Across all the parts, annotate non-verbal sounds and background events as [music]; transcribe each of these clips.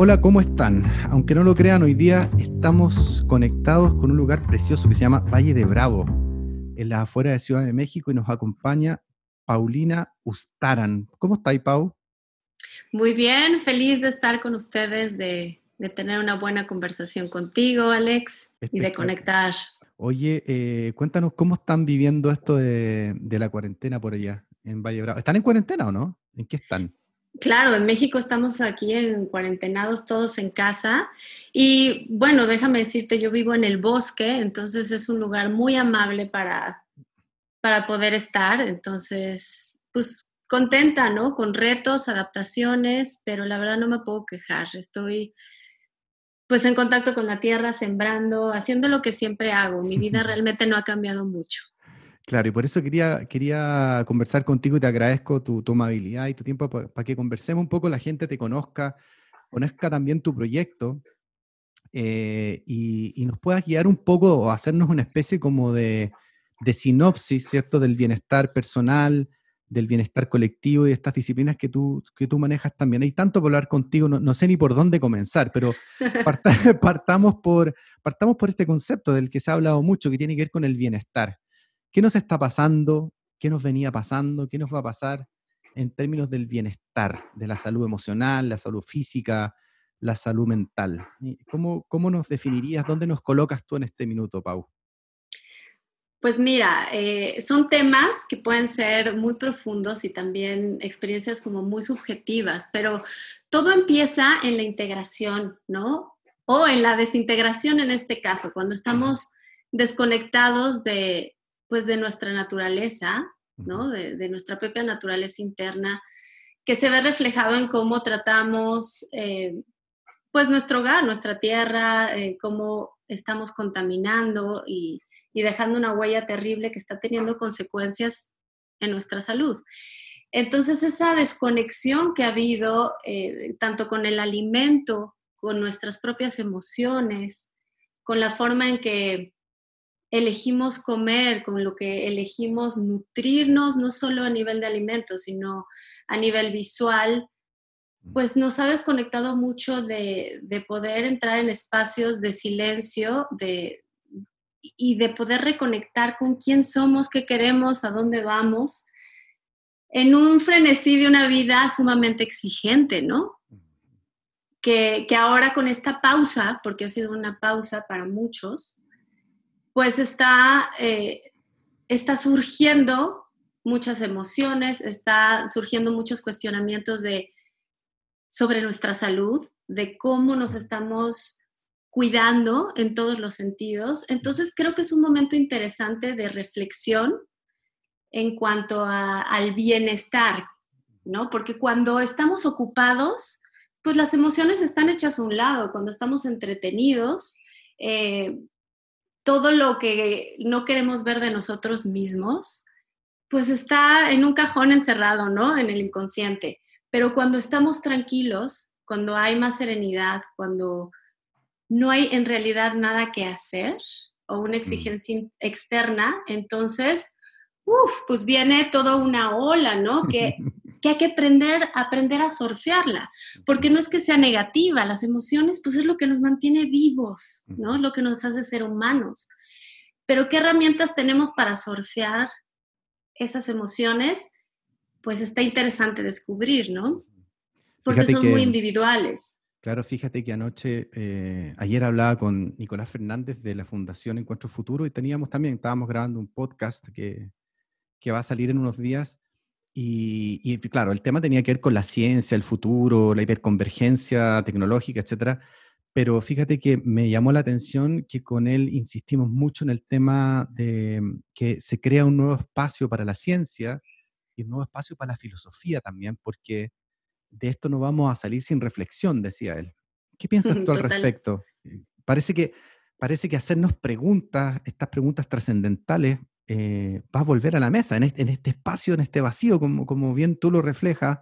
Hola, ¿cómo están? Aunque no lo crean, hoy día estamos conectados con un lugar precioso que se llama Valle de Bravo, en la afuera de Ciudad de México, y nos acompaña Paulina Ustaran. ¿Cómo estáis, Pau? Muy bien, feliz de estar con ustedes, de, tener una buena conversación contigo, Alex, y de conectar. Oye, eh, cuéntanos cómo están viviendo esto de, de la cuarentena por allá, en Valle de Bravo. ¿Están en cuarentena o no? ¿En qué están? Claro, en México estamos aquí en cuarentenados todos en casa. Y bueno, déjame decirte, yo vivo en el bosque, entonces es un lugar muy amable para, para poder estar, entonces pues contenta, ¿no? Con retos, adaptaciones, pero la verdad no me puedo quejar, estoy pues en contacto con la tierra, sembrando, haciendo lo que siempre hago, mi vida realmente no ha cambiado mucho. Claro, y por eso quería, quería conversar contigo y te agradezco tu, tu amabilidad y tu tiempo para que conversemos un poco, la gente te conozca, conozca también tu proyecto eh, y, nos puedas guiar un poco o hacernos una especie como de, de, sinopsis, ¿cierto?, del bienestar personal, del bienestar colectivo y de estas disciplinas que tú, que tú manejas también. Hay tanto por hablar contigo, no, no sé ni por dónde comenzar, pero [laughs] [laughs] partamos, por, partamos por este concepto del que se ha hablado mucho, que tiene que ver con el bienestar. ¿Qué nos está pasando? ¿Qué nos venía pasando? ¿Qué nos va a pasar en términos del bienestar, de la salud emocional, la salud física, la salud mental? ¿Cómo, cómo nos definirías? ¿Dónde nos colocas tú en este minuto, Pau? Pues mira, eh, son temas que pueden ser muy profundos y también experiencias como muy subjetivas, pero todo empieza en la integración, ¿no? O en la desintegración en este caso, cuando estamos desconectados de, pues de nuestra naturaleza, ¿no? De, nuestra propia naturaleza interna, que se ve reflejado en cómo tratamos, eh, pues nuestro hogar, nuestra tierra, eh, cómo estamos contaminando y, dejando una huella terrible que está teniendo consecuencias en nuestra salud. Entonces, esa desconexión que ha habido, eh, tanto con el alimento, con nuestras propias emociones, con la forma en que elegimos comer, con lo que elegimos nutrirnos, no solo a nivel de alimentos, sino a nivel visual, pues nos ha desconectado mucho de, poder entrar en espacios de silencio de, y de poder reconectar con quién somos, qué queremos, a dónde vamos, en un frenesí de una vida sumamente exigente, ¿no? Que, que ahora con esta pausa, porque ha sido una pausa para muchos, pues está, eh, está surgiendo muchas emociones, está surgiendo muchos cuestionamientos de, sobre nuestra salud, de cómo nos estamos cuidando en todos los sentidos. Entonces creo que es un momento interesante de reflexión en cuanto al bienestar, ¿no? Porque cuando estamos ocupados, pues las emociones están hechas a un lado, cuando estamos entretenidos, eh, todo lo que no queremos ver de nosotros mismos, pues está en un cajón encerrado, ¿no? En el inconsciente. Pero cuando estamos tranquilos, cuando hay más serenidad, cuando no hay en realidad nada que hacer o una mm. exigencia externa, entonces, uff, pues viene toda una ola, ¿no? [laughs] Que que hay que aprender, aprender a surfearla, porque no es que sea negativa, las emociones pues es lo que nos mantiene vivos, ¿no? Es lo que nos hace ser humanos. Pero ¿qué herramientas tenemos para surfear esas emociones? Pues está interesante descubrir, ¿no? Porque son muy individuales. Claro, fíjate que anoche, eh, ayer hablaba con Nicolás Fernández de la Fundación Encuentro Futuro y teníamos también, estábamos grabando un podcast que, que va a salir en unos días y, claro, el tema tenía que ver con la ciencia, el futuro, la hiperconvergencia tecnológica, etcétera. Pero fíjate que me llamó la atención que con él insistimos mucho en el tema de que se crea un nuevo espacio para la ciencia y un nuevo espacio para la filosofía también, porque de esto no vamos a salir sin reflexión, decía él. ¿Qué piensas [laughs] tú al respecto? Parece que, parece que hacernos preguntas, estas preguntas trascendentales, eh, vas a volver a la mesa, en este, espacio, en este vacío, como, como bien tú lo reflejas,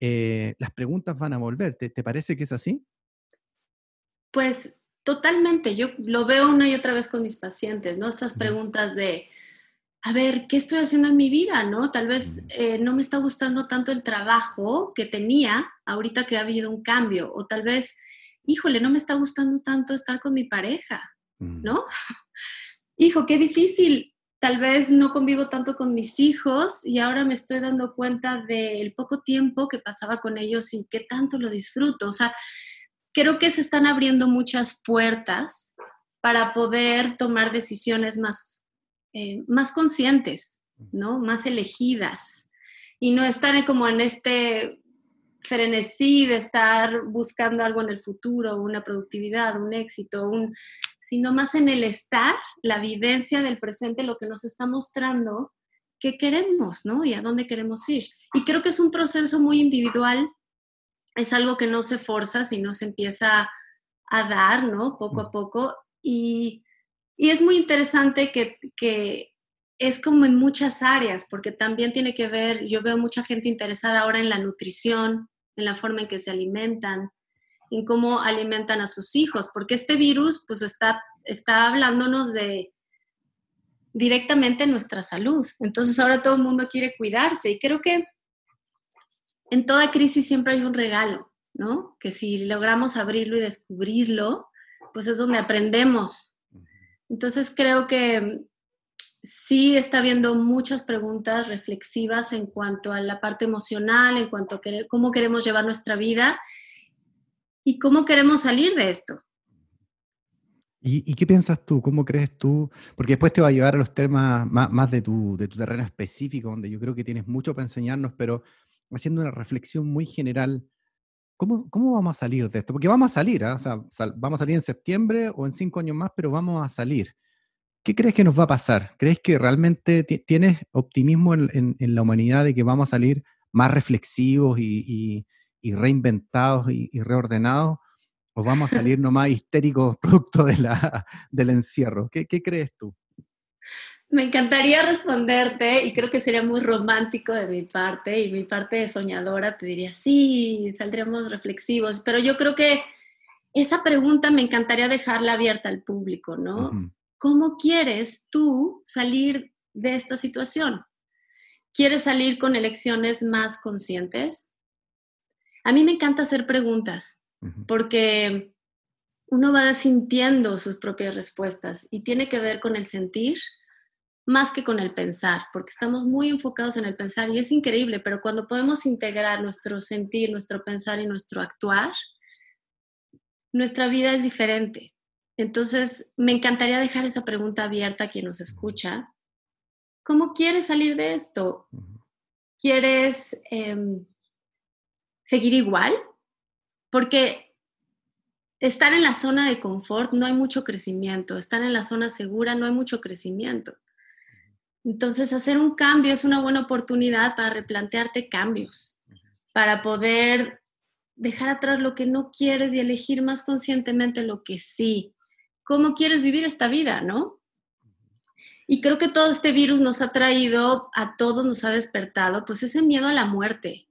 eh, las preguntas van a volver. ¿Te, parece que es así? Pues totalmente, yo lo veo una y otra vez con mis pacientes, ¿no? Estas preguntas de, a ver, ¿qué estoy haciendo en mi vida? ¿No? Tal vez eh, no me está gustando tanto el trabajo que tenía ahorita que ha habido un cambio, o tal vez, híjole, no me está gustando tanto estar con mi pareja, ¿no? [laughs] Hijo, qué difícil. Tal vez no convivo tanto con mis hijos y ahora me estoy dando cuenta del poco tiempo que pasaba con ellos y qué tanto lo disfruto. O sea, creo que se están abriendo muchas puertas para poder tomar decisiones más eh, más conscientes, ¿no? Más elegidas y no estar como en este frenesí de estar buscando algo en el futuro, una productividad, un éxito, un, sino más en el estar, la vivencia del presente, lo que nos está mostrando qué queremos, ¿no? Y a dónde queremos ir. Y creo que es un proceso muy individual, es algo que no se forza, sino se empieza a dar, ¿no? Poco a mm. poco. Y y es muy interesante que, que, es como en muchas áreas, porque también tiene que ver, yo veo mucha gente interesada ahora en la nutrición, en la forma en que se alimentan, en cómo alimentan a sus hijos, porque este virus pues está, está hablándonos de directamente nuestra salud. Entonces ahora todo el mundo quiere cuidarse y creo que en toda crisis siempre hay un regalo, ¿no? Que si logramos abrirlo y descubrirlo, pues es donde aprendemos entonces creo que sí está habiendo muchas preguntas reflexivas en cuanto a la parte emocional, en cuanto a cómo queremos llevar nuestra vida y cómo queremos salir de esto. ¿Y, qué piensas tú? ¿Cómo crees tú? Porque después te va a llevar a los temas más, de, tu, de, tu, terreno específico, donde yo creo que tienes mucho para enseñarnos, pero haciendo una reflexión muy general, ¿cómo, cómo vamos a salir de esto? Porque vamos a salir, ¿ah? o sea, vamos a salir en septiembre o en cinco años más, pero vamos a salir. ¿Qué crees que nos va a pasar? ¿Crees que realmente tienes optimismo en, la humanidad de que vamos a salir más reflexivos y, reinventados y, reordenados? ¿O vamos a salir nomás [laughs] histéricos producto de la, del encierro? ¿Qué, crees tú? Me encantaría responderte y creo que sería muy romántico de mi parte y mi parte de soñadora te diría, sí, saldremos reflexivos, pero yo creo que esa pregunta me encantaría dejarla abierta al público, ¿no? ¿Cómo quieres tú salir de esta situación? ¿Quieres salir con elecciones más conscientes? A mí me encanta hacer preguntas porque uno va sintiendo sus propias respuestas y tiene que ver con el sentir más que con el pensar, porque estamos muy enfocados en el pensar y es increíble, pero cuando podemos integrar nuestro sentir, nuestro pensar y nuestro actuar, nuestra vida es diferente. Entonces, me encantaría dejar esa pregunta abierta a quien nos escucha. ¿Cómo quieres salir de esto? ¿Quieres em, seguir igual? Porque estar en la zona de confort no hay mucho crecimiento, estar en la zona segura no hay mucho crecimiento. Entonces, hacer un cambio es una buena oportunidad para replantearte cambios, para poder dejar atrás lo que no quieres y elegir más conscientemente lo que sí cómo quieres vivir esta vida, ¿no? Y creo que todo este virus nos ha traído, a todos nos ha despertado, pues ese miedo a la muerte,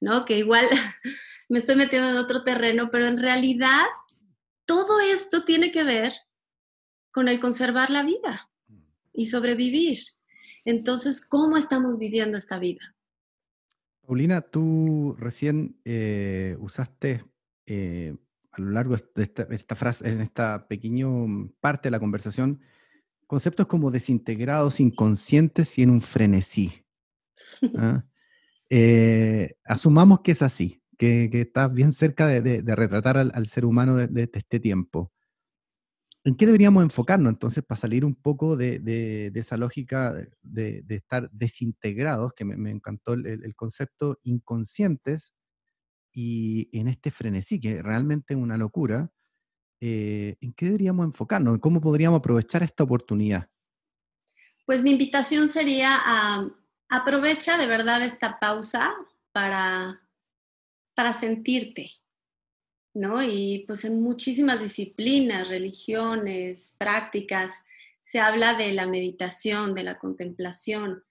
¿no? Que igual [laughs] me estoy metiendo en otro terreno, pero en realidad todo esto tiene que ver con el conservar la vida y sobrevivir. Entonces, ¿cómo estamos viviendo esta vida? Paulina, tú recién eh, usaste eh, a lo largo de esta, frase, en esta pequeña parte de la conversación, conceptos como desintegrados, inconscientes y en un frenesí. [laughs] ¿ah? Eh, asumamos que es así, que, que estás bien cerca de, retratar al, ser humano de, este tiempo. ¿En qué deberíamos enfocarnos entonces para salir un poco de, esa lógica de, estar desintegrados, que me, encantó el, concepto, inconscientes y en este frenesí, que realmente es una locura, eh, ¿en qué deberíamos enfocarnos? ¿Cómo podríamos aprovechar esta oportunidad? Pues mi invitación sería aprovecha de verdad esta pausa para, para sentirte, ¿no? Y pues en muchísimas disciplinas, religiones, prácticas, se habla de la meditación, de la contemplación.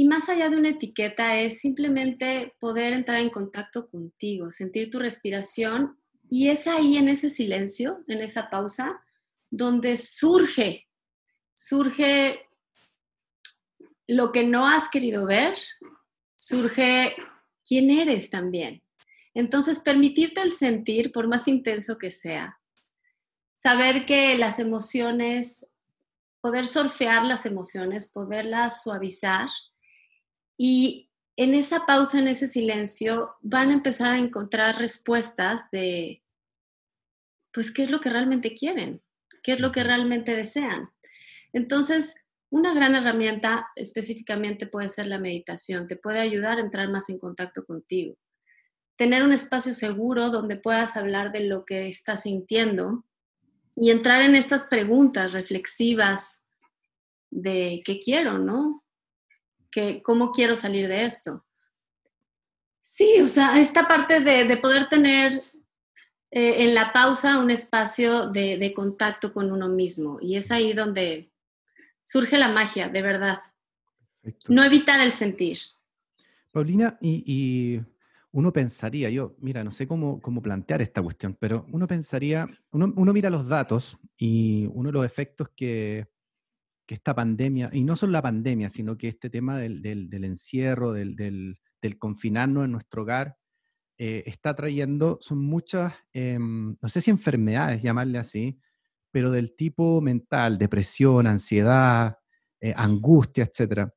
Y más allá de una etiqueta es simplemente poder entrar en contacto contigo, sentir tu respiración y es ahí en ese silencio, en esa pausa, donde surge, surge lo que no has querido ver, surge quién eres también. Entonces, permitirte el sentir, por más intenso que sea, saber que las emociones, poder surfear las emociones, poderlas suavizar y en esa pausa, en ese silencio, van a empezar a encontrar respuestas de, pues, qué es lo que realmente quieren, qué es lo que realmente desean. Entonces, una gran herramienta específicamente puede ser la meditación, te puede ayudar a entrar más en contacto contigo. Tener un espacio seguro donde puedas hablar de lo que estás sintiendo y entrar en estas preguntas reflexivas de qué quiero, ¿no? Que, ¿Cómo quiero salir de esto? Sí, o sea, esta parte de, poder tener eh, en la pausa un espacio de, de contacto con uno mismo y es ahí donde surge la magia, de verdad. No evitar el sentir. Paulina, y, uno pensaría, yo, mira, no sé cómo, cómo plantear esta cuestión, pero uno pensaría, uno, mira los datos y uno de los efectos que, esta pandemia, y no solo la pandemia, sino que este tema del, encierro, del, confinarnos en nuestro hogar, eh, está trayendo, son muchas, em, no sé si enfermedades, llamarle así, pero del tipo mental, depresión, ansiedad, eh, angustia, etc.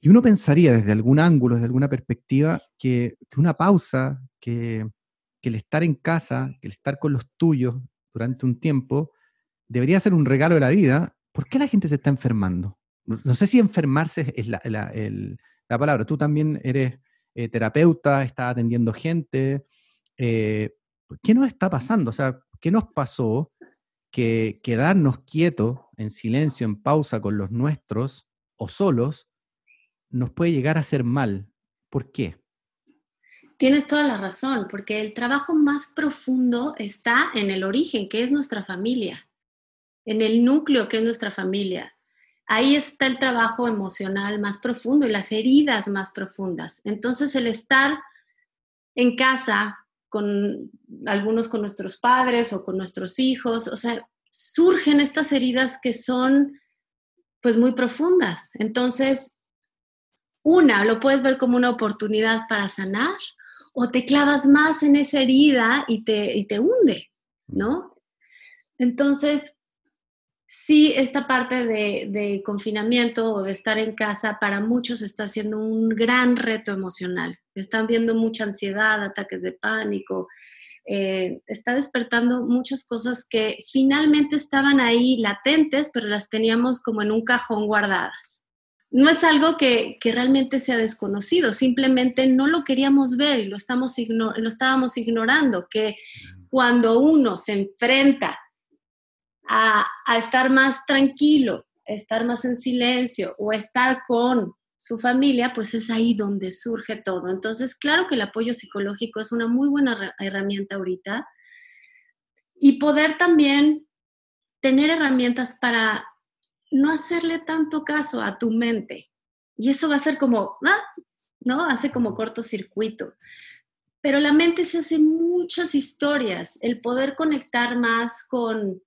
Y uno pensaría desde algún ángulo, desde alguna perspectiva, que, una pausa, que, el estar en casa, que el estar con los tuyos durante un tiempo, debería ser un regalo de la vida. ¿Por qué la gente se está enfermando? No, sé si enfermarse es la, palabra. Tú también eres eh, terapeuta, estás atendiendo gente. Eh, ¿Qué nos está pasando? O sea, ¿qué nos pasó que quedarnos quietos, en silencio, en pausa con los nuestros o solos, nos puede llegar a hacer mal. ¿Por qué? Tienes toda la razón, porque el trabajo más profundo está en el origen, que es nuestra familia, en el núcleo, que es nuestra familia. Ahí está el trabajo emocional más profundo y las heridas más profundas. Entonces, el estar en casa con algunos con nuestros padres o con nuestros hijos, o sea, surgen estas heridas que son pues muy profundas. Entonces, una, lo puedes ver como una oportunidad para sanar o te clavas más en esa herida y te, y te hunde, ¿no? Entonces, sí, esta parte de, de, confinamiento o de estar en casa para muchos está siendo un gran reto emocional. Están viendo mucha ansiedad, ataques de pánico. Eh, está despertando muchas cosas que finalmente estaban ahí latentes, pero las teníamos como en un cajón guardadas. No es algo que, que realmente sea desconocido, simplemente no lo queríamos ver y lo, estamos lo estábamos ignorando, que cuando uno se enfrenta a, estar más tranquilo, estar más en silencio o estar con su familia, pues es ahí donde surge todo. Entonces, claro que el apoyo psicológico es una muy buena herramienta ahorita y poder también tener herramientas para no hacerle tanto caso a tu mente. Y eso va a ser como, ah, ¿no? Hace como cortocircuito. Pero la mente se hace muchas historias, el poder conectar más con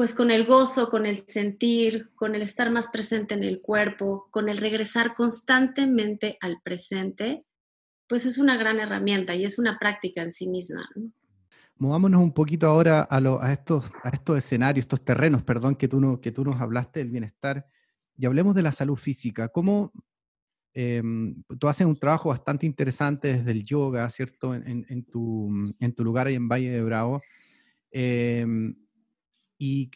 pues con el gozo, con el sentir, con el estar más presente en el cuerpo, con el regresar constantemente al presente, pues es una gran herramienta y es una práctica en sí misma. Movámonos un poquito ahora a, estos, a estos escenarios, estos terrenos, perdón, que tú, no, que tú nos hablaste del bienestar, y hablemos de la salud física. ¿Cómo em, tú haces un trabajo bastante interesante desde el yoga, ¿cierto? En, tu, en tu, lugar ahí en Valle de Bravo. Em, ¿Y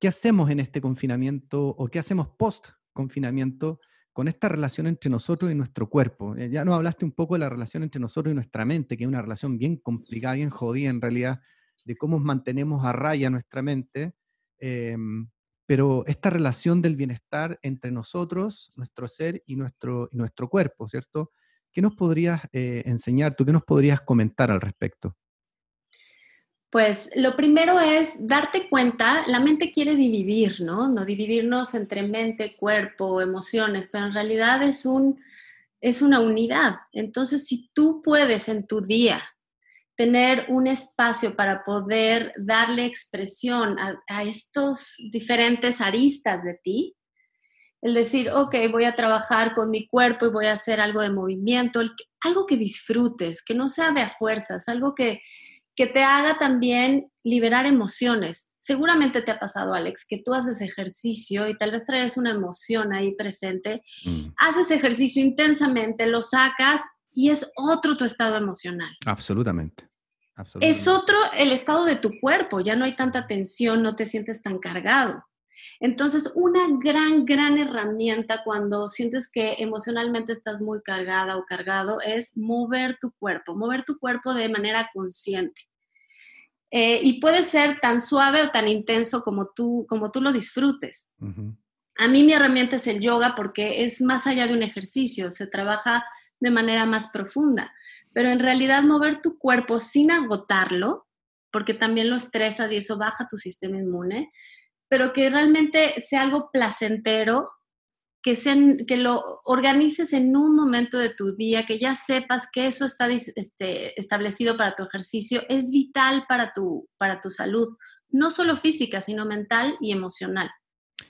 qué hacemos en este confinamiento o qué hacemos post confinamiento con esta relación entre nosotros y nuestro cuerpo? Eh, ya nos hablaste un poco de la relación entre nosotros y nuestra mente, que es una relación bien complicada, bien jodida en realidad, de cómo mantenemos a raya nuestra mente. Em, pero esta relación del bienestar entre nosotros, nuestro ser y nuestro, nuestro cuerpo, ¿cierto? ¿Qué nos podrías eh, enseñar tú? ¿Qué nos podrías comentar al respecto? Pues lo primero es darte cuenta, la mente quiere dividir, ¿no? No dividirnos entre mente, cuerpo, emociones, pero en realidad es, un, es una unidad. Entonces, si tú puedes en tu día tener un espacio para poder darle expresión a, a estos diferentes aristas de ti, El decir, ok, voy a trabajar con mi cuerpo y voy a hacer algo de movimiento, algo que disfrutes, que no sea de a fuerzas, algo que, que te haga también liberar emociones. Seguramente te ha pasado, Alex, que tú haces ejercicio y tal vez traes una emoción ahí presente, mm. haces ejercicio intensamente, lo sacas y es otro tu estado emocional. Absolutamente. Es otro el estado de tu cuerpo, ya no hay tanta tensión, no te sientes tan cargado. Entonces, una gran, gran herramienta cuando sientes que emocionalmente estás muy cargada o cargado es mover tu cuerpo, mover tu cuerpo de manera consciente. Eh, y puede ser tan suave o tan intenso como tú, como tú lo disfrutes. A mí mi herramienta es el yoga porque es más allá de un ejercicio, se trabaja de manera más profunda. Pero en realidad mover tu cuerpo sin agotarlo, porque también lo estresas y eso baja tu sistema inmune, pero que realmente sea algo placentero, que, que lo organices en un momento de tu día, que ya sepas que eso está este, establecido para tu ejercicio, es vital para tu, para tu salud, no solo física, sino mental y emocional.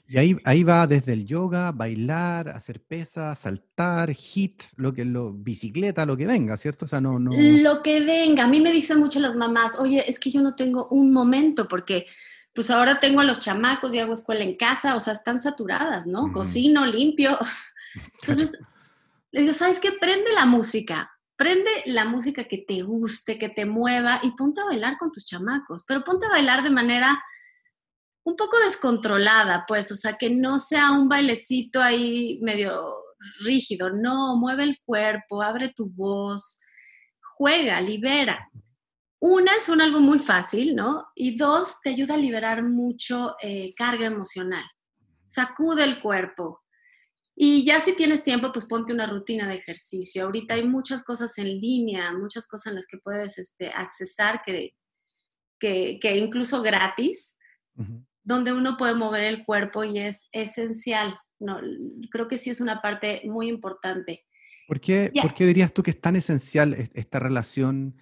Y ahí, ahí va desde el yoga, bailar, hacer pesas, saltar, hit, lo que lo bicicleta, lo que venga, ¿cierto? O sea, no, no... Lo que venga. A mí me dicen mucho las mamás, oye, es que yo no tengo un momento porque pues ahora tengo a los chamacos y hago escuela en casa, o sea, están saturadas, ¿no? Cocino, limpio. [laughs] Entonces, le digo, ¿sabes qué? Prende la música, prende la música que te guste, que te mueva y ponte a bailar con tus chamacos, pero ponte a bailar de manera un poco descontrolada, pues, o sea, que no sea un bailecito ahí medio rígido, no, mueve el cuerpo, abre tu voz, juega, libera. Una es un algo muy fácil, ¿no? Y dos, te ayuda a liberar mucho eh, carga emocional. Sacude el cuerpo. Y ya si tienes tiempo, pues ponte una rutina de ejercicio. Ahorita hay muchas cosas en línea, muchas cosas en las que puedes este, accesar que, que, incluso gratis donde uno puede mover el cuerpo y es esencial. No, creo que sí es una parte muy importante. ¿Por qué, dirías tú que es tan esencial esta relación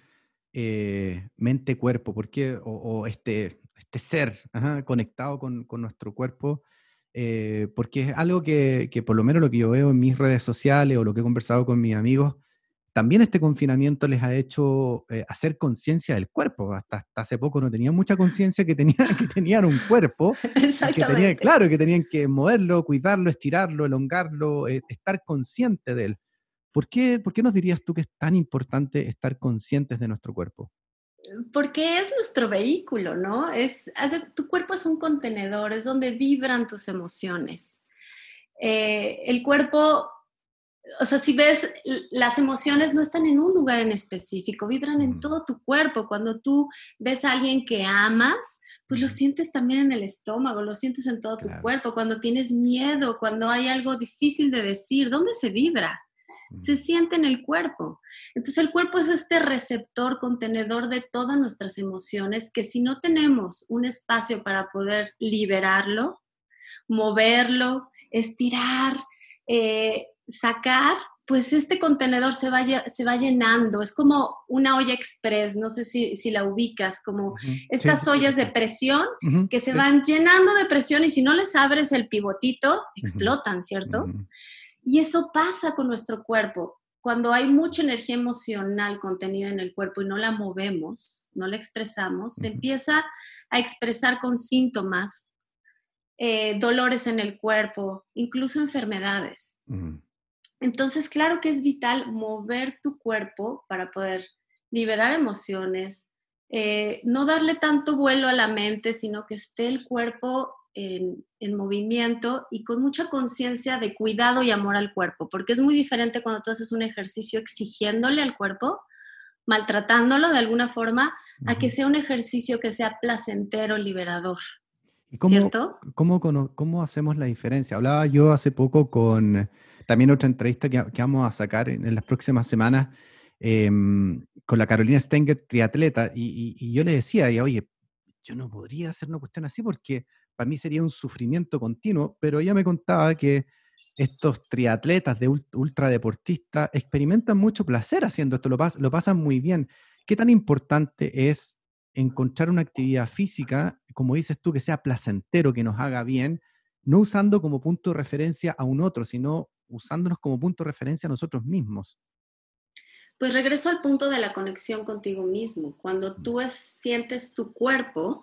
eh, mente-cuerpo? ¿Por qué? O, este, este ser conectado con, nuestro cuerpo. Eh, porque es algo que, que, por lo menos lo que yo veo en mis redes sociales o lo que he conversado con mis amigos, también este confinamiento les ha hecho eh, hacer conciencia del cuerpo. Hasta, hace poco no tenían mucha conciencia que, tenían, que [laughs] tenían un cuerpo. Que tenían, claro, que tenían que moverlo, cuidarlo, estirarlo, elongarlo, eh, estar consciente de él. ¿Por qué, ¿Por qué nos dirías tú que es tan importante estar conscientes de nuestro cuerpo? Porque es nuestro vehículo, ¿no? Es, tu cuerpo es un contenedor, es donde vibran tus emociones. Eh, el cuerpo o sea, si ves, las emociones no están en un lugar en específico, vibran en todo tu cuerpo. Cuando tú ves a alguien que amas, pues lo sientes también en el estómago, lo sientes en todo tu cuerpo. Cuando tienes miedo, cuando hay algo difícil de decir, ¿dónde se vibra? Se siente en el cuerpo. Entonces el cuerpo es este receptor, contenedor de todas nuestras emociones que si no tenemos un espacio para poder liberarlo, moverlo, estirar, eh, sacar, pues este contenedor se va, se va llenando. Es como una olla express, no sé si, la ubicas, como estas ollas de presión que se van llenando de presión y si no les abres el pivotito, explotan, ¿cierto? Y eso pasa con nuestro cuerpo. Cuando hay mucha energía emocional contenida en el cuerpo y no la movemos, no la expresamos, se empieza a expresar con síntomas, eh, dolores en el cuerpo, incluso enfermedades. Entonces, claro que es vital mover tu cuerpo para poder liberar emociones, eh, no darle tanto vuelo a la mente, sino que esté el cuerpo en, movimiento y con mucha conciencia de cuidado y amor al cuerpo, porque es muy diferente cuando tú haces un ejercicio exigiéndole al cuerpo, maltratándolo de alguna forma, a que sea un ejercicio que sea placentero, liberador. ¿Y cómo, Cómo, cómo, hacemos la diferencia? Hablaba yo hace poco con también otra entrevista que, vamos a sacar en, las próximas semanas em, con la Carolina Stenger, triatleta, y, yo le decía, y, oye, yo no podría hacer una cuestión así porque para mí sería un sufrimiento continuo, pero ella me contaba que estos triatletas de ultradeportistas experimentan mucho placer haciendo esto, lo, lo pasan muy bien. ¿Qué tan importante es encontrar una actividad física, como dices tú, que sea placentero, que nos haga bien, no usando como punto de referencia a un otro, sino usándonos como punto de referencia a nosotros mismos. Pues regreso al punto de la conexión contigo mismo. Cuando tú sientes tu cuerpo,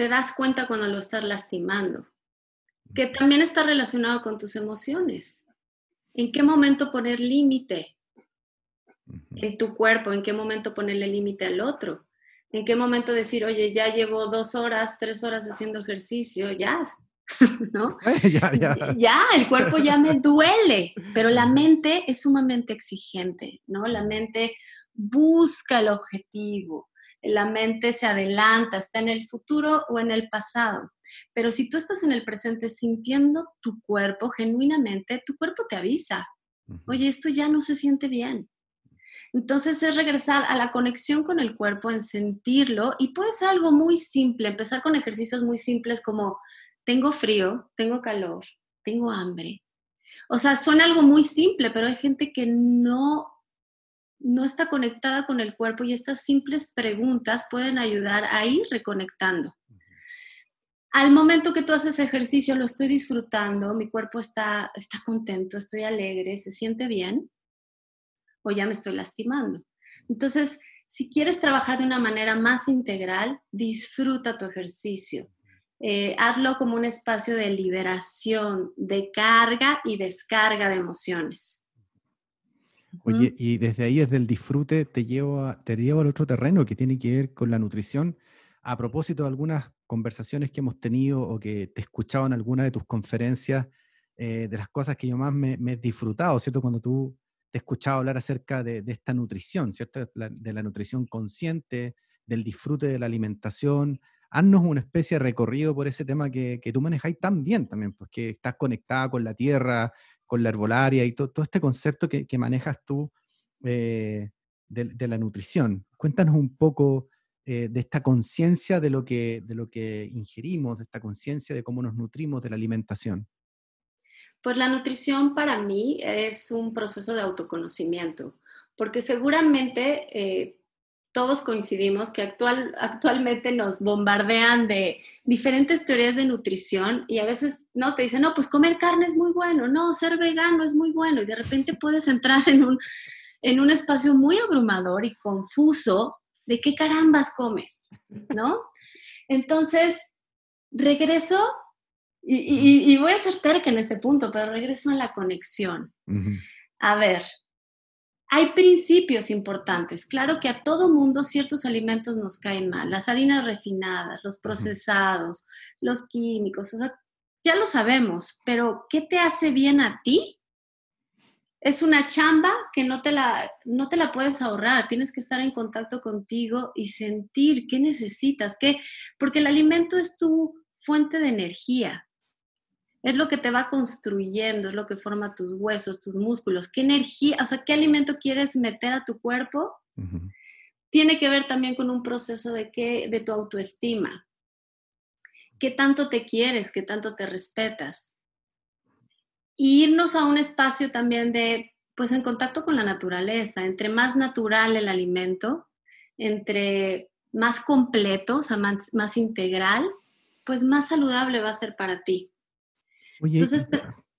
te das cuenta cuando lo estás lastimando, que también está relacionado con tus emociones. ¿En qué momento poner límite en tu cuerpo? ¿En qué momento ponerle límite al otro? ¿En qué momento decir, oye, ya llevo dos horas, tres horas haciendo ejercicio, ya, [laughs] ¿no? [laughs] ya, ya. ya, el cuerpo ya me duele, pero la mente es sumamente exigente, ¿no? La mente busca el objetivo, la mente se adelanta, está en el futuro o en el pasado. Pero si tú estás en el presente sintiendo tu cuerpo genuinamente, tu cuerpo te avisa, oye, esto ya no se siente bien. Entonces es regresar a la conexión con el cuerpo, en sentirlo y puede ser algo muy simple, empezar con ejercicios muy simples como tengo frío, tengo calor, tengo hambre. O sea, suena algo muy simple, pero hay gente que no no está conectada con el cuerpo y estas simples preguntas pueden ayudar a ir reconectando. Al momento que tú haces ejercicio, lo estoy disfrutando, mi cuerpo está, está contento, estoy alegre, se siente bien, o ya me estoy lastimando. Entonces, si quieres trabajar de una manera más integral, disfruta tu ejercicio. Eh, hazlo como un espacio de liberación, de carga y descarga de emociones. Oye, y desde ahí, desde el disfrute, te llevo, te llevo al otro terreno que tiene que ver con la nutrición. A propósito de algunas conversaciones que hemos tenido o que te he escuchado en alguna de tus conferencias, eh, de las cosas que yo más me, he disfrutado, ¿cierto? Cuando tú te he escuchado hablar acerca de, esta nutrición, ¿cierto? de la nutrición consciente, del disfrute de la alimentación. Haznos una especie de recorrido por ese tema que, que tú manejáis tan bien también, porque estás conectada con la tierra, con la herbolaria y todo este concepto que, manejas tú eh, de, la nutrición. Cuéntanos un poco eh, de esta conciencia de, lo que, de lo que ingerimos, de esta conciencia de cómo nos nutrimos de la alimentación. Pues la nutrición para mí es un proceso de autoconocimiento, porque seguramente eh, todos coincidimos que actual, actualmente nos bombardean de diferentes teorías de nutrición y a veces no te dicen, no, pues comer carne es muy bueno, no, ser vegano es muy bueno y de repente puedes entrar en un, en un espacio muy abrumador y confuso de qué carambas comes, ¿no? Entonces, regreso y, voy a ser terca en este punto, pero regreso a la conexión. A ver, hay principios importantes. Claro que a todo mundo ciertos alimentos nos caen mal, las harinas refinadas, los procesados, los químicos, o sea, ya lo sabemos, pero ¿qué te hace bien a ti? Es una chamba que no te la, no te la puedes ahorrar, tienes que estar en contacto contigo y sentir qué necesitas, qué, porque el alimento es tu fuente de energía, es lo que te va construyendo, es lo que forma tus huesos, tus músculos, qué energía, o sea, qué alimento quieres meter a tu cuerpo. Tiene que ver también con un proceso de, qué, de tu autoestima. ¿Qué tanto te quieres? ¿Qué tanto te respetas? Y irnos a un espacio también de, pues en contacto con la naturaleza, entre más natural el alimento, entre más completo, o sea, más, más integral, pues más saludable va a ser para ti. Oye,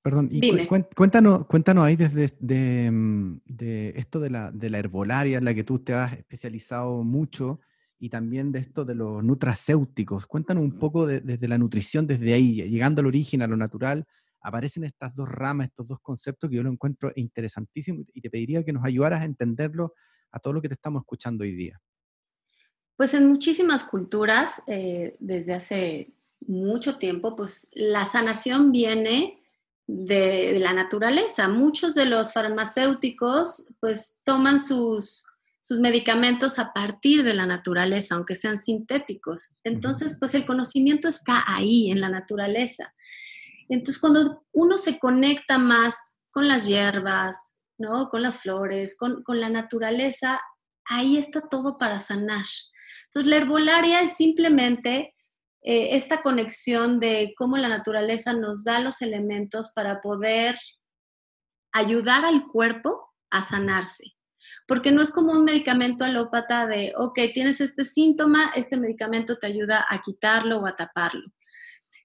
perdón, y cuéntanos, cuéntanos ahí desde mm, de, esto de la, de la, herbolaria en la que tú te has especializado mucho y también de esto de los nutracéuticos. Cuéntanos un poco desde la nutrición, desde ahí, llegando al origen, a lo natural, aparecen estas dos ramas, estos dos conceptos que yo lo encuentro interesantísimo y te pediría que nos ayudaras a entenderlo a todo lo que te estamos escuchando hoy día. Pues en muchísimas culturas, eh, desde hace mucho tiempo, pues la sanación viene de, la naturaleza. Muchos de los farmacéuticos pues toman sus, sus medicamentos a partir de la naturaleza, aunque sean sintéticos. Entonces, pues el conocimiento está ahí, en la naturaleza. Entonces, cuando uno se conecta más con las hierbas, ¿no? Con las flores, con, con la naturaleza, ahí está todo para sanar. Entonces, la herbolaria es simplemente eh, esta conexión de cómo la naturaleza nos da los elementos para poder ayudar al cuerpo a sanarse. Porque no es como un medicamento alópata de, ok, tienes este síntoma, este medicamento te ayuda a quitarlo o a taparlo.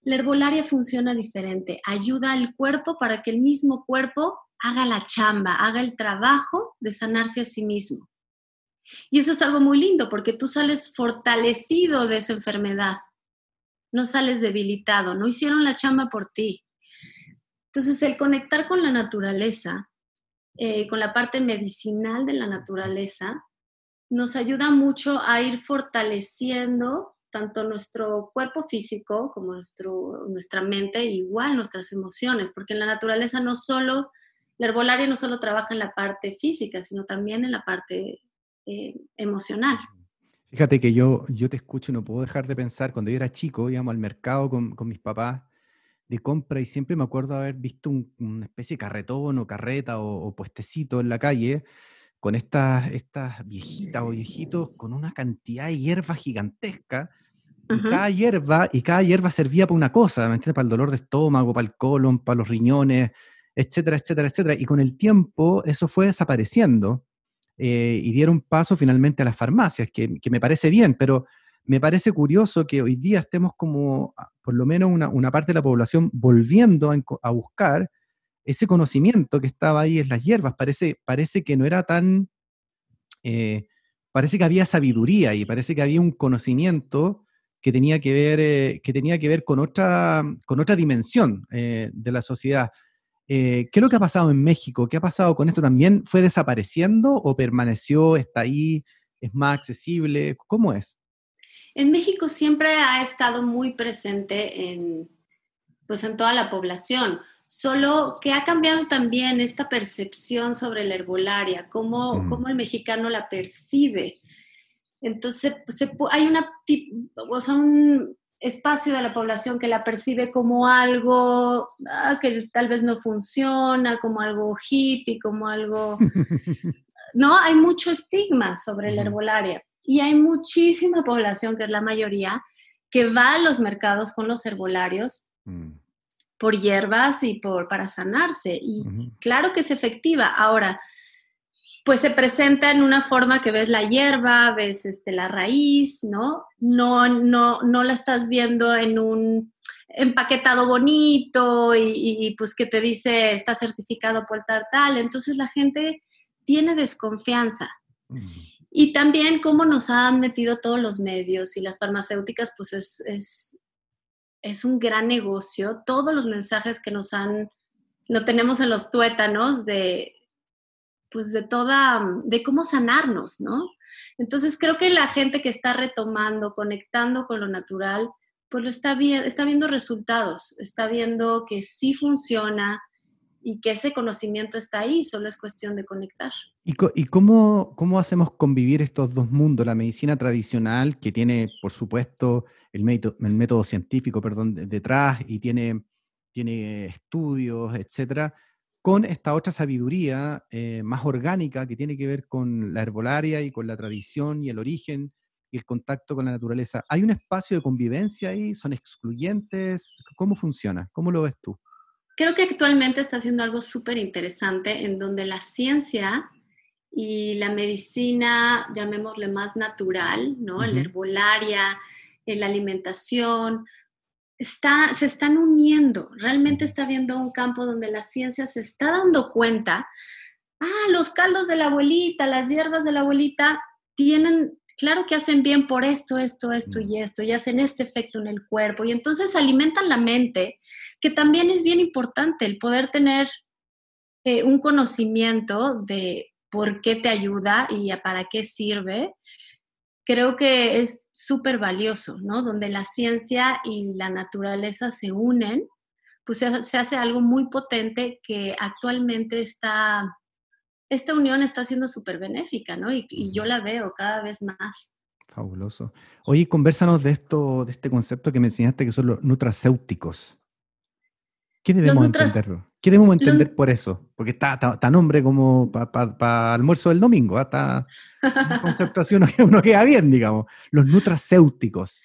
la herbolaria funciona diferente, ayuda al cuerpo para que el mismo cuerpo haga la chamba, haga el trabajo de sanarse a sí mismo. Y eso es algo muy lindo porque tú sales fortalecido de esa enfermedad, no sales debilitado, no hicieron la chamba por ti. Entonces, el conectar con la naturaleza, eh, con la parte medicinal de la naturaleza, nos ayuda mucho a ir fortaleciendo tanto nuestro cuerpo físico como nuestro, nuestra mente, igual nuestras emociones, porque en la naturaleza no solo, la herbolaria no solo trabaja en la parte física, sino también en la parte eh, emocional. Fíjate que yo, yo te escucho y no puedo dejar de pensar, cuando yo era chico, íbamos al mercado con, con mis papás de compra y siempre me acuerdo haber visto una especie de carretón o carreta o, puestecito en la calle con estas, estas viejitas o viejitos con una cantidad de hierba gigantesca. Y cada hierba, y cada hierba servía para una cosa, ¿me entiendes? Para el dolor de estómago, para el colon, para los riñones, etcétera, etcétera, etcétera. Y con el tiempo eso fue desapareciendo eh, y dieron paso finalmente a las farmacias, que, me parece bien, pero me parece curioso que hoy día estemos como, ah, por lo menos una, parte de la población, volviendo a, buscar ese conocimiento que estaba ahí en las hierbas. Parece, parece que no era tan... Eh, parece que había sabiduría y parece que había un conocimiento que tenía que ver, eh, que tenía que ver con, otra, con otra dimensión de la sociedad. Eh, ¿Qué es lo que ha pasado en México? ¿Qué ha pasado con esto también? ¿Fue desapareciendo o permaneció? ¿Está ahí? ¿Es más accesible? ¿Cómo es? En México siempre ha estado muy presente en, pues en toda la población, solo que ha cambiado también esta percepción sobre la herbolaria, cómo, mm. cómo el mexicano la percibe. Entonces, hay una, o sea, un, espacio de la población que la percibe como algo ah, que tal vez no funciona, como algo hippie, como algo... [laughs] no, hay mucho estigma sobre la herbolaria y hay muchísima población, que es la mayoría, que va a los mercados con los herbolarios mm. por hierbas y por, para sanarse. Y claro que es efectiva. Ahora, pues se presenta en una forma que ves la hierba, ves este, la raíz, ¿no? No, no, no la estás viendo en un empaquetado bonito y, pues que te dice está certificado por tal tal. Entonces la gente tiene desconfianza. Y también cómo nos han metido todos los medios y las farmacéuticas, pues es, es, es un gran negocio. Todos los mensajes que nos han, lo tenemos en los tuétanos de pues de toda, de cómo sanarnos, ¿no? Entonces creo que la gente que está retomando, conectando con lo natural, pues lo está, viendo, está viendo resultados, está viendo que sí funciona y que ese conocimiento está ahí, solo es cuestión de conectar. ¿Y, y cómo, cómo hacemos convivir estos dos mundos? La medicina tradicional, que tiene, por supuesto, el método, el método científico perdón, detrás y tiene, tiene estudios, etcétera, con esta otra sabiduría eh, más orgánica que tiene que ver con la herbolaria y con la tradición y el origen y el contacto con la naturaleza. ¿Hay un espacio de convivencia ahí? ¿Son excluyentes? ¿Cómo funciona? ¿Cómo lo ves tú? Creo que actualmente está haciendo algo súper interesante en donde la ciencia y la medicina, llamémosle más natural, ¿no? La herbolaria, la alimentación, se están uniendo, realmente está viendo un campo donde la ciencia se está dando cuenta, ah, los caldos de la abuelita, las hierbas de la abuelita tienen, claro que hacen bien por esto, esto, esto y esto, y hacen este efecto en el cuerpo, y entonces alimentan la mente, que también es bien importante el poder tener eh, un conocimiento de por qué te ayuda y para qué sirve. Creo que es súper valioso, ¿no? Donde la ciencia y la naturaleza se unen, pues se, hace algo muy potente que actualmente está, esta unión está siendo súper benéfica, ¿no? Y, yo la veo cada vez más. Fabuloso. Oye, conversanos de esto, de este concepto que me enseñaste que son los nutracéuticos. ¿Qué debemos entenderlo? ¿Qué debemos entender por eso? Porque está tan hombre como para almuerzo del domingo, hasta ¿ah? [laughs] una conceptuación que uno queda bien, digamos. Los nutracéuticos.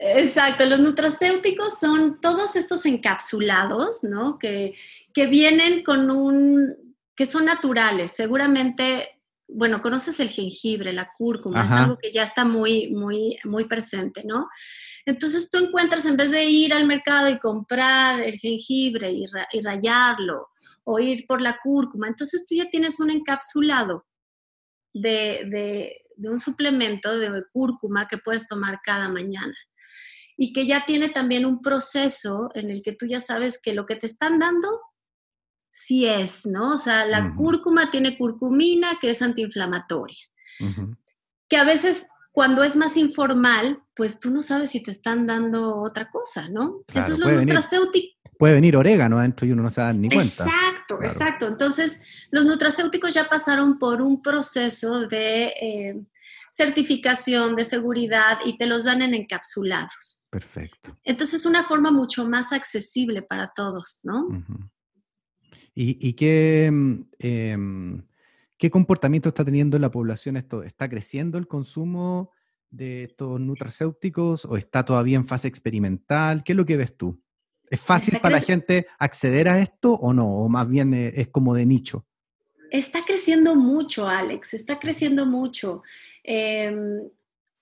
Exacto, los nutracéuticos son todos estos encapsulados, ¿no? Que, que vienen con un, que son naturales. Seguramente bueno, conoces el jengibre, la cúrcuma, es algo que ya está muy, muy, muy presente, ¿no? Entonces tú encuentras, en vez de ir al mercado y comprar el jengibre y, rayarlo, o ir por la cúrcuma, entonces tú ya tienes un encapsulado de, de un suplemento de cúrcuma que puedes tomar cada mañana y que ya tiene también un proceso en el que tú ya sabes que lo que te están dando sí es, ¿no? O sea, la cúrcuma tiene curcumina que es antiinflamatoria. Que a veces cuando es más informal, pues tú no sabes si te están dando otra cosa, ¿no? Entonces los nutracéuticos... puede venir orégano adentro y uno no se da ni cuenta. Exacto, exacto. Entonces los nutracéuticos ya pasaron por un proceso de eh, certificación, de seguridad y te los dan en encapsulados. Perfecto. Entonces es una forma mucho más accesible para todos, ¿no? ¿Y, qué, mm, em, qué comportamiento está teniendo la población esto? ¿Está creciendo el consumo de estos nutracéuticos o está todavía en fase experimental? ¿Qué es lo que ves tú? ¿Es fácil para la gente acceder a esto o no? ¿O más bien eh, es, como de nicho? Está creciendo mucho, Alex, está creciendo mucho. Em,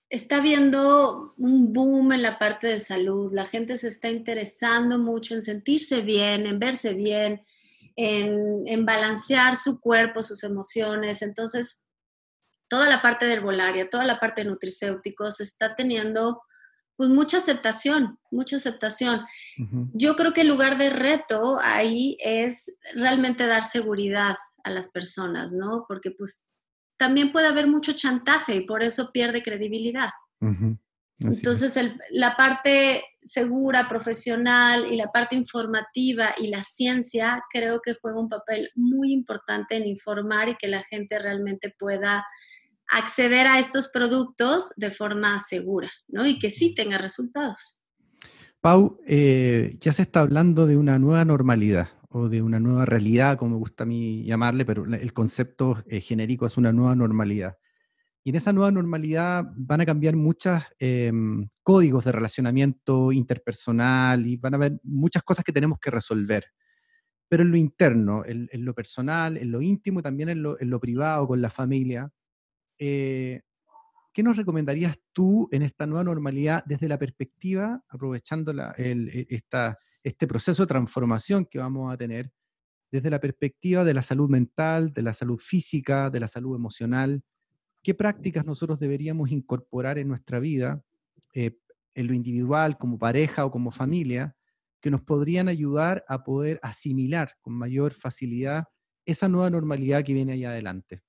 está viendo un boom en la parte de salud. La gente se está interesando mucho en sentirse bien, en verse bien, en, balancear su cuerpo, sus emociones. Entonces, toda la parte de herbolaria, toda la parte de nutricéuticos está teniendo pues mucha aceptación, mucha aceptación. Yo creo que el lugar de reto ahí es realmente dar seguridad a las personas, ¿no? Porque pues también puede haber mucho chantaje y por eso pierde credibilidad. Entonces, la parte segura, profesional y la parte informativa y la ciencia creo que juega un papel muy importante en informar y que la gente realmente pueda acceder a estos productos de forma segura, ¿no? Y que sí tenga resultados. Pau, eh, ya se está hablando de una nueva normalidad o de una nueva realidad, como me gusta a mí llamarle, pero el concepto eh, genérico es una nueva normalidad. Y en esa nueva normalidad van a cambiar muchos em, códigos de relacionamiento interpersonal y van a haber muchas cosas que tenemos que resolver. Pero en lo interno, en, lo personal, en lo íntimo y también en lo, privado, con la familia, eh, ¿qué nos recomendarías tú en esta nueva normalidad desde la perspectiva, aprovechando e, este proceso de transformación que vamos a tener, desde la perspectiva de la salud mental, de la salud física, de la salud emocional? Qué prácticas nosotros deberíamos incorporar en nuestra vida, eh, en lo individual, como pareja o como familia, que nos podrían ayudar a poder asimilar con mayor facilidad esa nueva normalidad que viene allá adelante.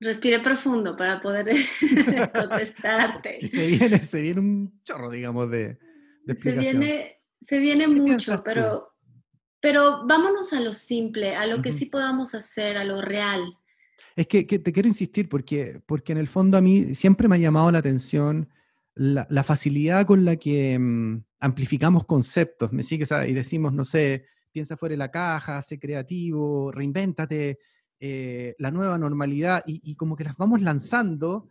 Respire profundo para poder [laughs] [laughs] contestarte. se, viene, se viene un chorro, digamos, de, Se viene, se viene mucho, pero pero vámonos a lo simple, a lo que sí podamos hacer, a lo real. Es que, te quiero insistir porque, porque en el fondo a mí siempre me ha llamado la atención la, facilidad con la que mm, amplificamos conceptos. Me sigue y decimos, no sé, piensa fuera de la caja, sé creativo, reinvéntate, eh, la nueva normalidad, y, como que las vamos lanzando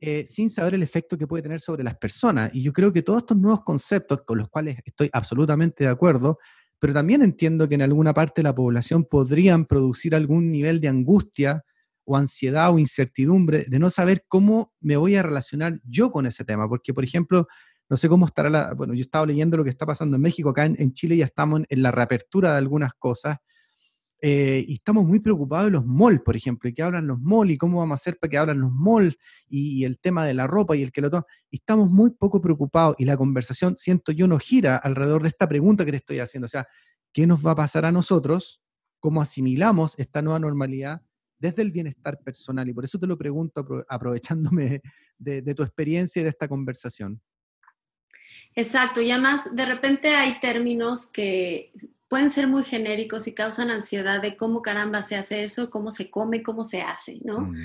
eh, sin saber el efecto que puede tener sobre las personas. Y yo creo que todos estos nuevos conceptos, con los cuales estoy absolutamente de acuerdo, pero también entiendo que en alguna parte de la población podrían producir algún nivel de angustia o ansiedad o incertidumbre de no saber cómo me voy a relacionar yo con ese tema. Porque, por ejemplo, no sé cómo estará la... Bueno, yo estaba leyendo lo que está pasando en México, acá en, Chile ya estamos en la reapertura de algunas cosas, eh, y estamos muy preocupados de los malls, por ejemplo, y que hablan los malls y cómo vamos a hacer para que hablan los malls y, el tema de la ropa y el que lo toma. Estamos muy poco preocupados y la conversación, siento yo, no gira alrededor de esta pregunta que te estoy haciendo. O sea, ¿qué nos va a pasar a nosotros? ¿Cómo asimilamos esta nueva normalidad desde el bienestar personal? Y por eso te lo pregunto aprovechándome de, de tu experiencia y de esta conversación. Exacto, y además de repente hay términos que pueden ser muy genéricos y causan ansiedad de cómo caramba se hace eso, cómo se come, cómo se hace, ¿no? Mm.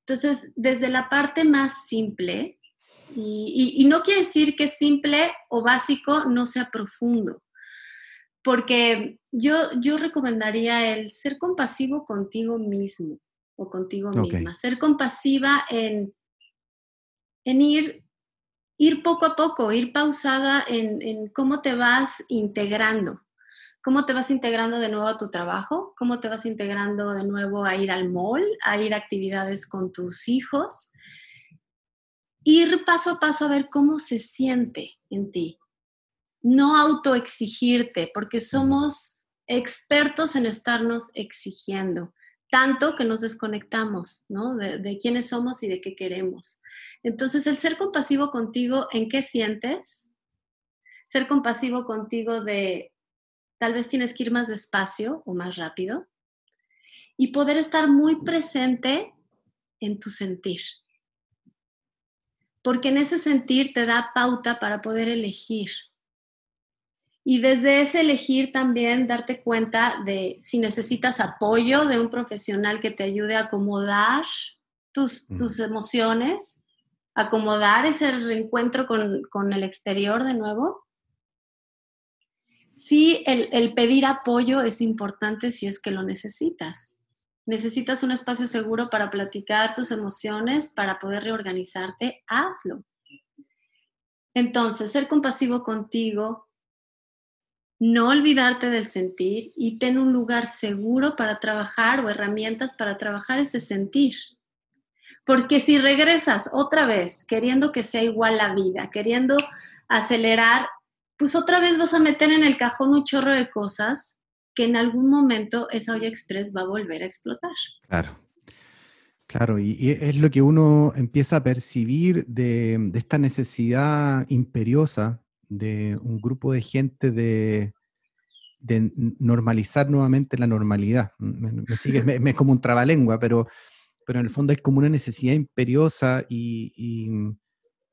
Entonces, desde la parte más simple, y, no quiere decir que simple o básico no sea profundo, porque yo, yo recomendaría el ser compasivo contigo mismo o contigo misma, ser compasiva en, en ir, ir poco a poco, ir pausada en, en cómo te vas integrando cómo te vas integrando de nuevo a tu trabajo, cómo te vas integrando de nuevo a ir al mall, a ir a actividades con tus hijos. Ir paso a paso a ver cómo se siente en ti. No autoexigirte, porque somos expertos en estarnos exigiendo tanto que nos desconectamos, ¿no? De, de, quiénes somos y de qué queremos. Entonces, el ser compasivo contigo, ¿en qué sientes? Ser compasivo contigo de tal vez tienes que ir más despacio o más rápido y poder estar muy presente en tu sentir. Porque en ese sentir te da pauta para poder elegir y desde ese elegir también darte cuenta de si necesitas apoyo de un profesional que te ayude a acomodar tus, tus emociones, acomodar ese reencuentro con, con, el exterior de nuevo. Sí, el, pedir apoyo es importante si es que lo necesitas. Necesitas un espacio seguro para platicar tus emociones, para poder reorganizarte, hazlo. Entonces, ser compasivo contigo, no olvidarte del sentir y ten un lugar seguro para trabajar o herramientas para trabajar ese sentir. Porque si regresas otra vez queriendo que sea igual la vida, queriendo acelerar, pues otra vez vas a meter en el cajón un chorro de cosas que en algún momento esa olla express va a volver a explotar. Claro, claro, y, es lo que uno empieza a percibir de, esta necesidad imperiosa de un grupo de gente de, de normalizar nuevamente la normalidad. Me, sigue, me, es como un trabalengua, pero, pero en el fondo es como una necesidad imperiosa y,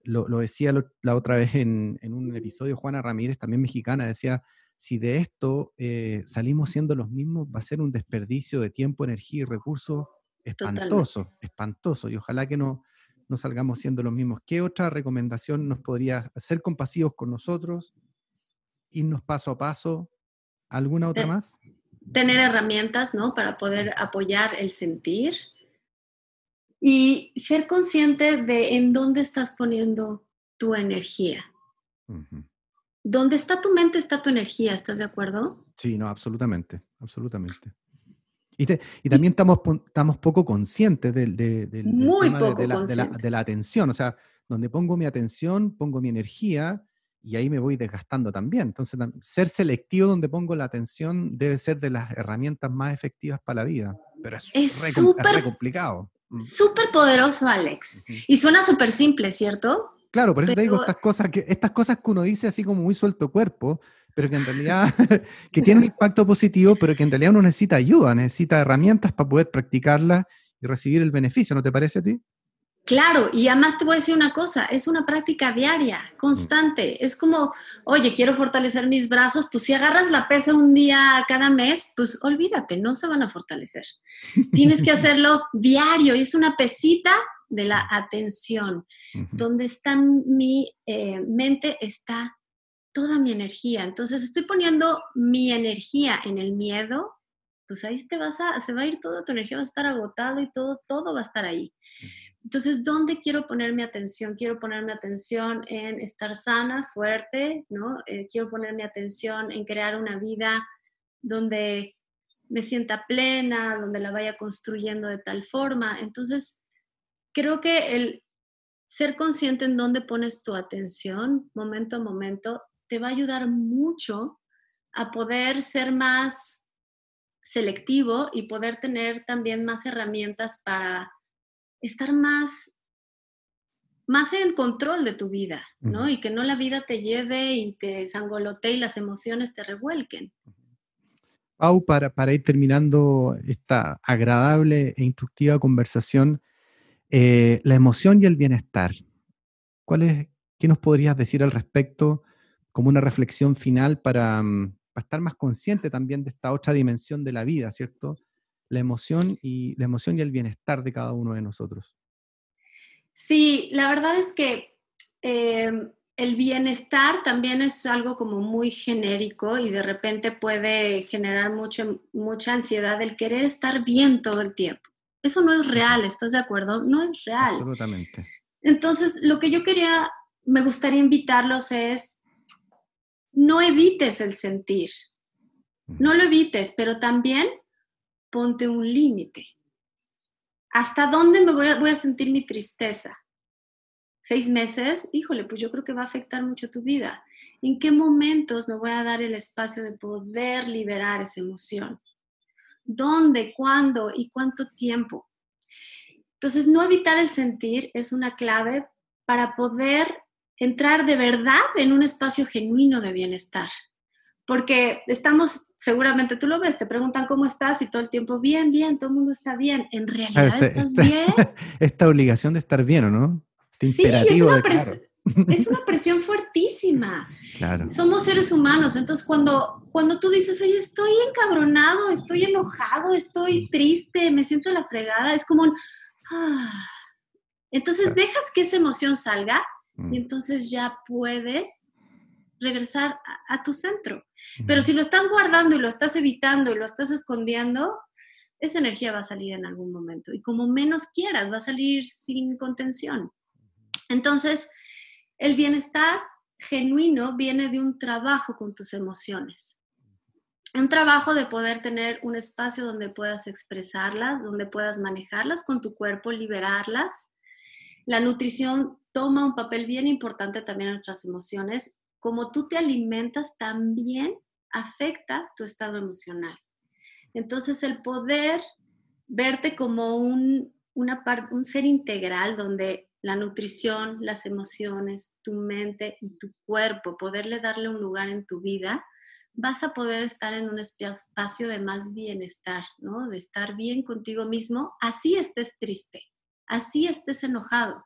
lo, lo, decía la otra vez en, en, un episodio, Juana Ramírez, también mexicana, decía, si de esto eh, salimos siendo los mismos, va a ser un desperdicio de tiempo, energía y recursos espantoso, espantoso, y ojalá que no, no salgamos siendo los mismos. ¿Qué otra recomendación nos podría ser compasivos con nosotros, irnos paso a paso? ¿Alguna otra más? Tener herramientas, ¿no? Para poder apoyar el sentir y ser consciente de en dónde estás poniendo tu energía. Donde está tu mente está tu energía, ¿estás de acuerdo? Sí, no, absolutamente, absolutamente. Y, también estamos, estamos poco conscientes del, de, la, atención, o sea, donde pongo mi atención, pongo mi energía y ahí me voy desgastando también. Entonces, ser selectivo donde pongo la atención debe ser de las herramientas más efectivas para la vida, pero es súper complicado. Mm. Súper poderoso, Alex. Y suena súper simple, ¿cierto? Claro, por eso te digo estas cosas, que, estas cosas que uno dice así como muy suelto cuerpo, pero que en realidad, [laughs] que tiene un impacto positivo, pero que en realidad uno necesita ayuda, necesita herramientas para poder practicarlas y recibir el beneficio, ¿no te parece a ti? Claro, y además te voy a decir una cosa, es una práctica diaria, constante. Es como, oye, quiero fortalecer mis brazos, pues si agarras la pesa un día cada mes, pues olvídate, no se van a fortalecer. [laughs] Tienes que hacerlo diario y es una pesita de la atención. Donde está mi eh, mente está toda mi energía. Entonces estoy poniendo mi energía en el miedo, pues ahí te vas a, se va a ir toda tu energía, va a estar agotado y todo, todo va a estar ahí. Entonces, ¿dónde quiero poner mi atención? Quiero poner mi atención en estar sana, fuerte, ¿no? Eh, quiero poner mi atención en crear una vida donde me sienta plena, donde la vaya construyendo de tal forma. Entonces, creo que el ser consciente en dónde pones tu atención, momento a momento, te va a ayudar mucho a poder ser más selectivo y poder tener también más herramientas para estar más más en control de tu vida, ¿no? Y que no la vida te lleve y te sangolotee y las emociones te revuelquen. Pau, para, para ir terminando esta agradable e instructiva conversación, eh, la emoción y el bienestar. ¿Cuál es, ¿Qué nos podrías decir al respecto? como una reflexión final mm, para, estar más consciente también de esta otra dimensión de la vida, ¿cierto? La emoción y la emoción y el bienestar de cada uno de nosotros. Sí, la verdad es que em, el bienestar también es algo como muy genérico y de repente puede generar mucho, mucha ansiedad el querer estar bien todo el tiempo. Eso no es real, ¿estás de acuerdo? No es real. Absolutamente. Entonces, lo que yo quería, me gustaría invitarlos es no evites el sentir. No lo evites, pero también ponte un límite. ¿Hasta dónde me voy a, sentir mi tristeza? seis meses, híjole, pues yo creo que va a afectar mucho tu vida. ¿En qué momentos me voy a dar el espacio de poder liberar esa emoción? ¿Dónde, cuándo y cuánto tiempo? Entonces, no evitar el sentir es una clave para poder entrar de verdad en un espacio genuino de bienestar. Porque estamos, seguramente tú lo ves, te preguntan cómo estás y todo el tiempo, bien, bien, todo el mundo está bien. En realidad este, estás esta, bien. [laughs] Esta obligación de estar bien, ¿o no? Sí, es una, es una, [laughs] presión fuertísima. Claro. Somos seres humanos, entonces cuando, cuando tú dices, oye, estoy encabronado, estoy enojado, estoy triste, me siento la fregada, es como un... Ah. Entonces dejas que esa emoción salga y Mm. entonces ya puedes regresar a, a tu centro. Pero si lo estás guardando y lo estás evitando y lo estás escondiendo, esa energía va a salir en algún momento. Y como menos quieras, va a salir sin contención. Entonces, el bienestar genuino viene de un trabajo con tus emociones. Un trabajo de poder tener un espacio donde puedas expresarlas, donde puedas manejarlas con tu cuerpo, liberarlas. La nutrición toma un papel bien importante también en nuestras emociones. Como tú te alimentas también afecta tu estado emocional. Entonces, el poder verte como un, una un ser integral donde la nutrición, las emociones, tu mente y tu cuerpo, poderle darle un lugar en tu vida, vas a poder estar en un espacio de más bienestar, ¿no? De estar bien contigo mismo, así estés triste, así estés enojado,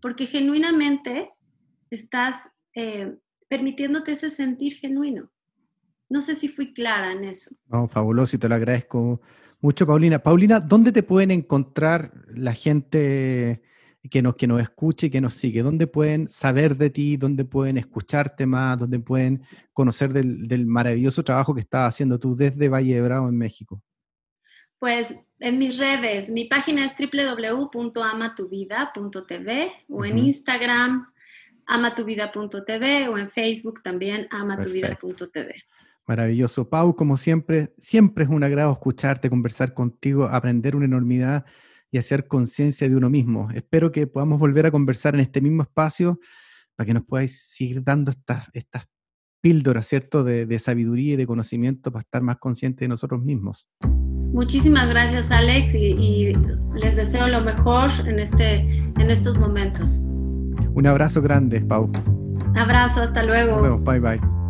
porque genuinamente estás eh, permitiéndote ese sentir genuino. No sé si fui clara en eso. No, fabuloso y te lo agradezco mucho, Paulina. Paulina, ¿dónde te pueden encontrar la gente que nos, que nos escuche y que nos sigue? ¿Dónde pueden saber de ti? ¿Dónde pueden escucharte más? ¿Dónde pueden conocer del, del maravilloso trabajo que estás haciendo tú desde Valle de Bravo en México? Pues en mis redes, mi página es www.amatuvida.tv o en Instagram amatuvida.tv o en Facebook también amatuvida.tv. Maravilloso. Pau, como siempre, siempre es un agrado escucharte, conversar contigo, aprender una enormidad y hacer conciencia de uno mismo. Espero que podamos volver a conversar en este mismo espacio para que nos podáis seguir dando estas, estas píldoras, ¿cierto?, de, de sabiduría y de conocimiento para estar más conscientes de nosotros mismos. Muchísimas gracias, Alex, y, y les deseo lo mejor en, este, en estos momentos. Un abrazo grande, Pau. Abrazo, hasta luego. Nos vemos, bye bye.